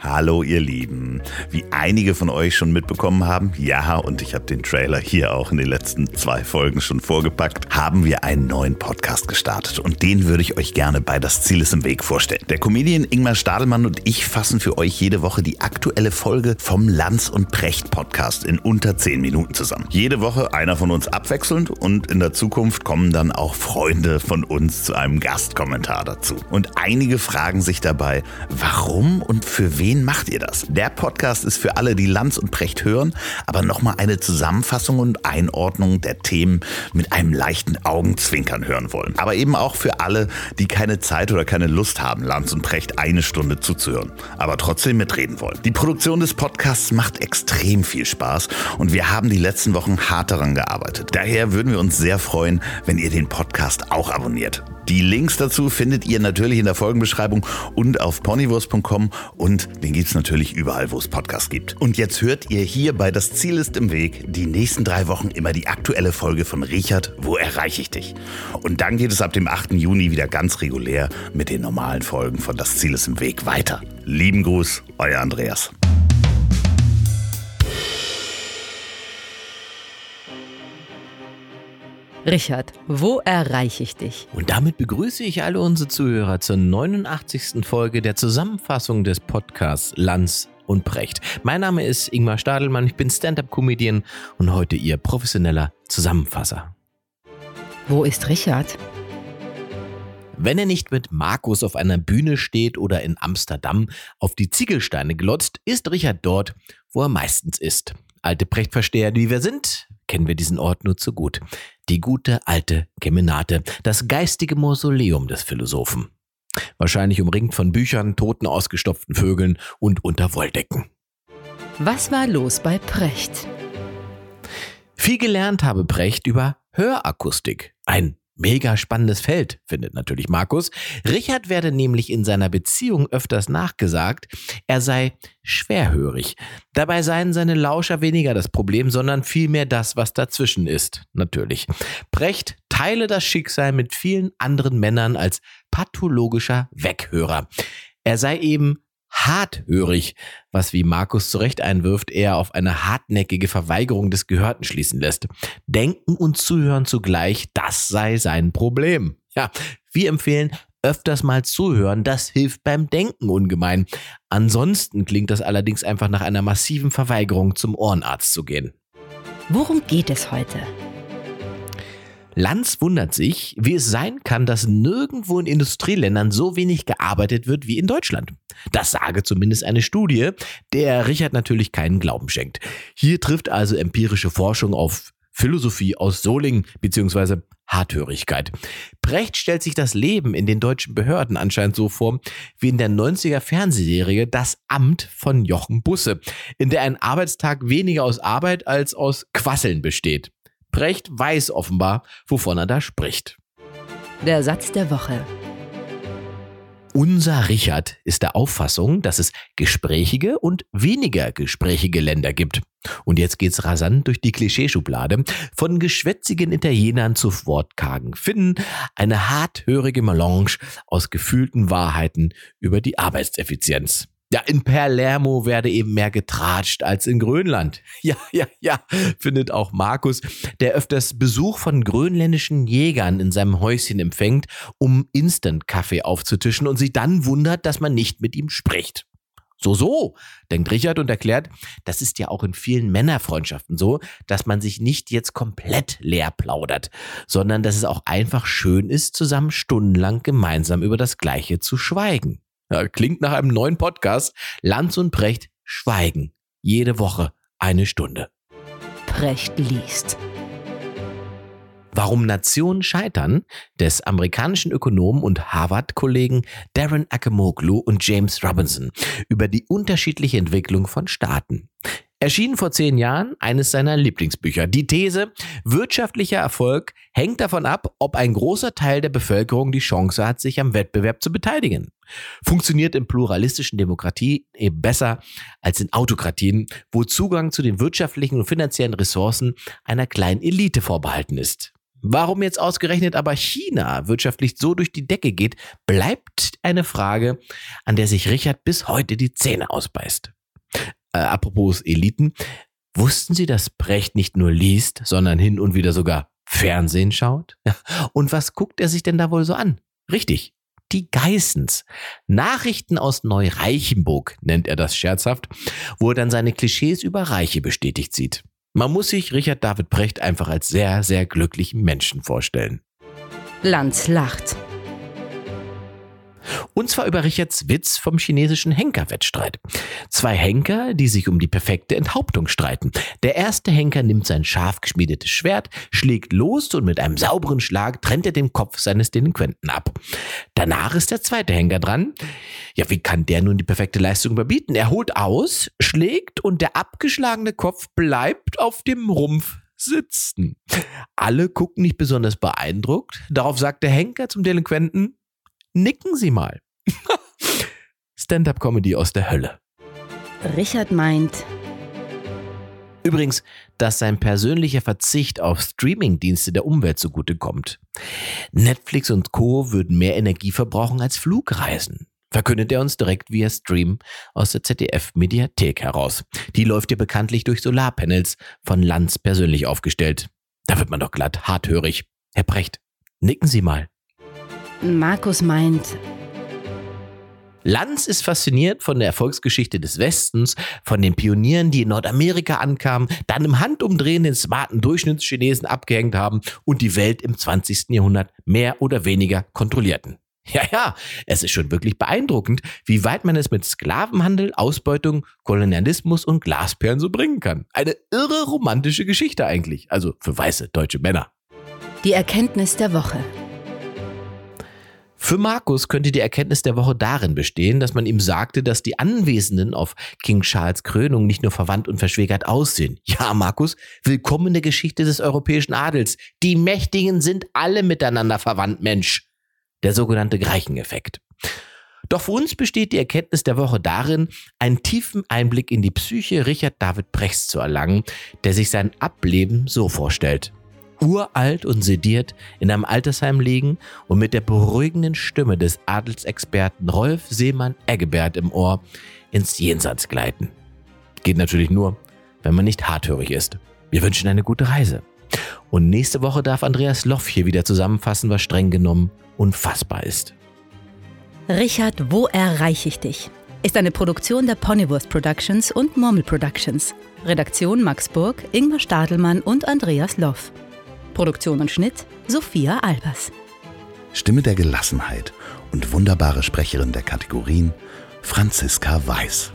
Hallo ihr Lieben. Wie einige von euch schon mitbekommen haben, ja, und ich habe den Trailer hier auch in den letzten zwei Folgen schon vorgepackt, haben wir einen neuen Podcast gestartet und den würde ich euch gerne bei Das Ziel ist im Weg vorstellen. Der Comedian Ingmar Stadelmann und ich fassen für euch jede Woche die aktuelle Folge vom Lanz und Precht Podcast in unter zehn Minuten zusammen. Jede Woche einer von uns abwechselnd und in der Zukunft kommen dann auch Freunde von uns zu einem Gastkommentar dazu. Und einige fragen sich dabei, warum und für wen wen macht ihr das? Der Podcast ist für alle, die Lanz und Precht hören, aber nochmal eine Zusammenfassung und Einordnung der Themen mit einem leichten Augenzwinkern hören wollen. Aber eben auch für alle, die keine Zeit oder keine Lust haben, Lanz und Precht eine Stunde zuzuhören, aber trotzdem mitreden wollen. Die Produktion des Podcasts macht extrem viel Spaß und wir haben die letzten Wochen hart daran gearbeitet. Daher würden wir uns sehr freuen, wenn ihr den Podcast auch abonniert. Die Links dazu findet ihr natürlich in der Folgenbeschreibung und auf ponywurst.com und den gibt's natürlich überall, wo es Podcasts gibt. Und jetzt hört ihr hier bei Das Ziel ist im Weg die nächsten drei Wochen immer die aktuelle Folge von Richard, Wo erreiche ich dich? Und dann geht es ab dem 8. Juni wieder ganz regulär mit den normalen Folgen von Das Ziel ist im Weg weiter. Lieben Gruß, euer Andreas. Richard, wo erreiche ich dich? Und damit begrüße ich alle unsere Zuhörer zur 89. Folge der Zusammenfassung des Podcasts Lanz und Brecht. Mein Name ist Ingmar Stadelmann, ich bin Stand-up-Comedian und heute Ihr professioneller Zusammenfasser. Wo ist Richard? Wenn er nicht mit Markus auf einer Bühne steht oder in Amsterdam auf die Ziegelsteine glotzt, ist Richard dort, wo er meistens ist. Alte Brechtversteher, die wir sind, kennen wir diesen Ort nur zu gut. Die gute alte Kemenate, das geistige Mausoleum des Philosophen. Wahrscheinlich umringt von Büchern, toten ausgestopften Vögeln und unter Wolldecken. Was war los bei Precht? Viel gelernt habe Precht über Hörakustik, ein Mega spannendes Feld, findet natürlich Markus. Richard werde nämlich in seiner Beziehung öfters nachgesagt, er sei schwerhörig. Dabei seien seine Lauscher weniger das Problem, sondern vielmehr das, was dazwischen ist, natürlich. Brecht teile das Schicksal mit vielen anderen Männern als pathologischer Weghörer. Er sei eben harthörig, was wie Markus zu Recht einwirft, eher auf eine hartnäckige Verweigerung des Gehörten schließen lässt. Denken und Zuhören zugleich, das sei sein Problem. Ja, wir empfehlen, öfters mal zuhören, das hilft beim Denken ungemein. Ansonsten klingt das allerdings einfach nach einer massiven Verweigerung, zum Ohrenarzt zu gehen. Worum geht es heute? Lanz wundert sich, wie es sein kann, dass nirgendwo in Industrieländern so wenig gearbeitet wird wie in Deutschland. Das sage zumindest eine Studie, der Richard natürlich keinen Glauben schenkt. Hier trifft also empirische Forschung auf Philosophie aus Solingen bzw. Harthörigkeit. Brecht stellt sich das Leben in den deutschen Behörden anscheinend so vor, wie in der 90er Fernsehserie Das Amt von Jochen Busse, in der ein Arbeitstag weniger aus Arbeit als aus Quasseln besteht. Brecht weiß offenbar, wovon er da spricht. Der Satz der Woche. Unser Richard ist der Auffassung, dass es gesprächige und weniger gesprächige Länder gibt. Und jetzt geht's rasant durch die Klischeeschublade. Von geschwätzigen Italienern zu wortkargen Finnen, eine harthörige Melange aus gefühlten Wahrheiten über die Arbeitseffizienz. Ja, in Palermo werde eben mehr getratscht als in Grönland. Ja, ja, ja, findet auch Markus, der öfters Besuch von grönländischen Jägern in seinem Häuschen empfängt, um Instant-Kaffee aufzutischen und sich dann wundert, dass man nicht mit ihm spricht. So, so, denkt Richard und erklärt, das ist ja auch in vielen Männerfreundschaften so, dass man sich nicht jetzt komplett leer plaudert, sondern dass es auch einfach schön ist, zusammen stundenlang gemeinsam über das Gleiche zu schweigen. Ja, klingt nach einem neuen Podcast. Lanz und Precht schweigen. Jede Woche eine Stunde. Precht liest. Warum Nationen scheitern, des amerikanischen Ökonomen und Harvard-Kollegen Darren Akemoglu und James Robinson über die unterschiedliche Entwicklung von Staaten. Erschien vor zehn Jahren eines seiner Lieblingsbücher. Die These, wirtschaftlicher Erfolg hängt davon ab, ob ein großer Teil der Bevölkerung die Chance hat, sich am Wettbewerb zu beteiligen. Funktioniert in pluralistischen Demokratie eben besser als in Autokratien, wo Zugang zu den wirtschaftlichen und finanziellen Ressourcen einer kleinen Elite vorbehalten ist. Warum jetzt ausgerechnet aber China wirtschaftlich so durch die Decke geht, bleibt eine Frage, an der sich Richard bis heute die Zähne ausbeißt. Äh, apropos Eliten, wussten Sie, dass Brecht nicht nur liest, sondern hin und wieder sogar Fernsehen schaut? Und was guckt er sich denn da wohl so an? Richtig, die Geissens. Nachrichten aus Neureichenburg nennt er das scherzhaft, wo er dann seine Klischees über Reiche bestätigt sieht. Man muss sich Richard David Brecht einfach als sehr, sehr glücklichen Menschen vorstellen. Lanz lacht. Und zwar über Richards Witz vom chinesischen Henkerwettstreit. Zwei Henker, die sich um die perfekte Enthauptung streiten. Der erste Henker nimmt sein scharf geschmiedetes Schwert, schlägt los und mit einem sauberen Schlag trennt er den Kopf seines Delinquenten ab. Danach ist der zweite Henker dran. Ja, wie kann der nun die perfekte Leistung überbieten? Er holt aus, schlägt und der abgeschlagene Kopf bleibt auf dem Rumpf sitzen. Alle gucken nicht besonders beeindruckt. Darauf sagt der Henker zum Delinquenten, Nicken Sie mal. Stand-up-Comedy aus der Hölle. Richard meint, Übrigens, dass sein persönlicher Verzicht auf Streamingdienste der Umwelt zugutekommt. Netflix und Co. würden mehr Energie verbrauchen als Flugreisen. Verkündet er uns direkt via Stream aus der ZDF-Mediathek heraus. Die läuft ja bekanntlich durch Solarpanels von Lanz persönlich aufgestellt. Da wird man doch glatt harthörig. Herr Brecht, nicken Sie mal. Markus meint, Lanz ist fasziniert von der Erfolgsgeschichte des Westens, von den Pionieren, die in Nordamerika ankamen, dann im Handumdrehen den smarten Durchschnittschinesen abgehängt haben und die Welt im 20. Jahrhundert mehr oder weniger kontrollierten. Ja, ja, es ist schon wirklich beeindruckend, wie weit man es mit Sklavenhandel, Ausbeutung, Kolonialismus und Glasperlen so bringen kann. Eine irre romantische Geschichte eigentlich, also für weiße deutsche Männer. die Erkenntnis der Woche. Für Markus könnte die Erkenntnis der Woche darin bestehen, dass man ihm sagte, dass die Anwesenden auf King Charles Krönung nicht nur verwandt und verschwägert aussehen. Ja, Markus, willkommen in der Geschichte des europäischen Adels. Die Mächtigen sind alle miteinander verwandt, Mensch. Der sogenannte Greichen-Effekt. Doch für uns besteht die Erkenntnis der Woche darin, einen tiefen Einblick in die Psyche Richard David Brechts zu erlangen, der sich sein Ableben so vorstellt uralt und sediert in einem Altersheim liegen und mit der beruhigenden Stimme des Adelsexperten Rolf Seemann Eggebert im Ohr ins Jenseits gleiten. Geht natürlich nur, wenn man nicht harthörig ist. Wir wünschen eine gute Reise. Und nächste Woche darf Andreas Loff hier wieder zusammenfassen, was streng genommen unfassbar ist. Richard, wo erreiche ich dich? Ist eine Produktion der Ponywurst Productions und Murmel Productions. Redaktion Max Burg, Ingmar Stadelmann und Andreas Loff. Produktion und Schnitt Sophia Albers. Stimme der Gelassenheit und wunderbare Sprecherin der Kategorien Franziska Weiß.